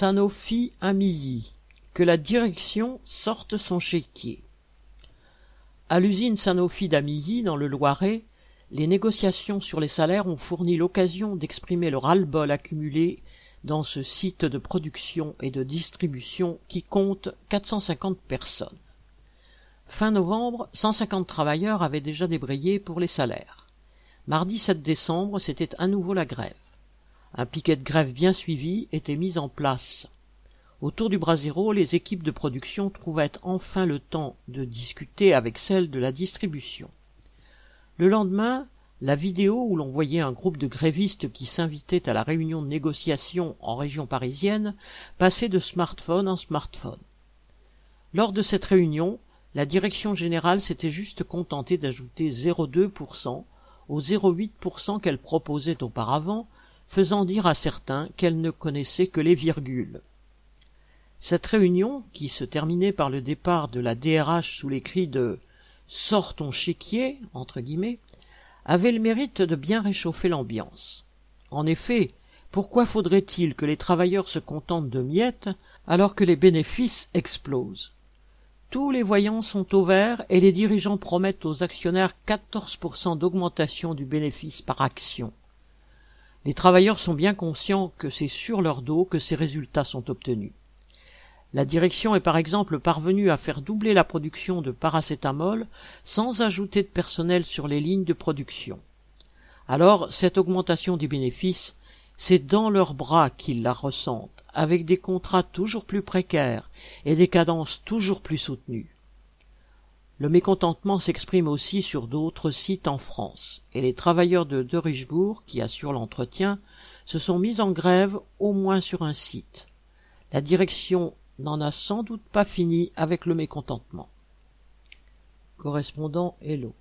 Sanofi à Milly. Que la direction sorte son chéquier. À l'usine Sanofi d'Amilly, dans le Loiret, les négociations sur les salaires ont fourni l'occasion d'exprimer le ras-le-bol accumulé dans ce site de production et de distribution qui compte 450 personnes. Fin novembre, 150 travailleurs avaient déjà débrayé pour les salaires. Mardi 7 décembre, c'était à nouveau la grève. Un piquet de grève bien suivi était mis en place. Autour du brasero, les équipes de production trouvaient enfin le temps de discuter avec celles de la distribution. Le lendemain, la vidéo où l'on voyait un groupe de grévistes qui s'invitaient à la réunion de négociation en région parisienne passait de smartphone en smartphone. Lors de cette réunion, la direction générale s'était juste contentée d'ajouter 0,2% aux 0,8% qu'elle proposait auparavant, faisant dire à certains qu'elle ne connaissait que les virgules. Cette réunion, qui se terminait par le départ de la DRH sous les cris de Sors ton chéquier, entre guillemets, avait le mérite de bien réchauffer l'ambiance. En effet, pourquoi faudrait-il que les travailleurs se contentent de miettes alors que les bénéfices explosent? Tous les voyants sont au vert et les dirigeants promettent aux actionnaires 14% d'augmentation du bénéfice par action. Les travailleurs sont bien conscients que c'est sur leur dos que ces résultats sont obtenus. La direction est par exemple parvenue à faire doubler la production de paracétamol sans ajouter de personnel sur les lignes de production. Alors cette augmentation des bénéfices, c'est dans leurs bras qu'ils la ressentent, avec des contrats toujours plus précaires et des cadences toujours plus soutenues. Le mécontentement s'exprime aussi sur d'autres sites en France, et les travailleurs de De Richebourg, qui assurent l'entretien, se sont mis en grève au moins sur un site. La direction n'en a sans doute pas fini avec le mécontentement. Correspondant Hello.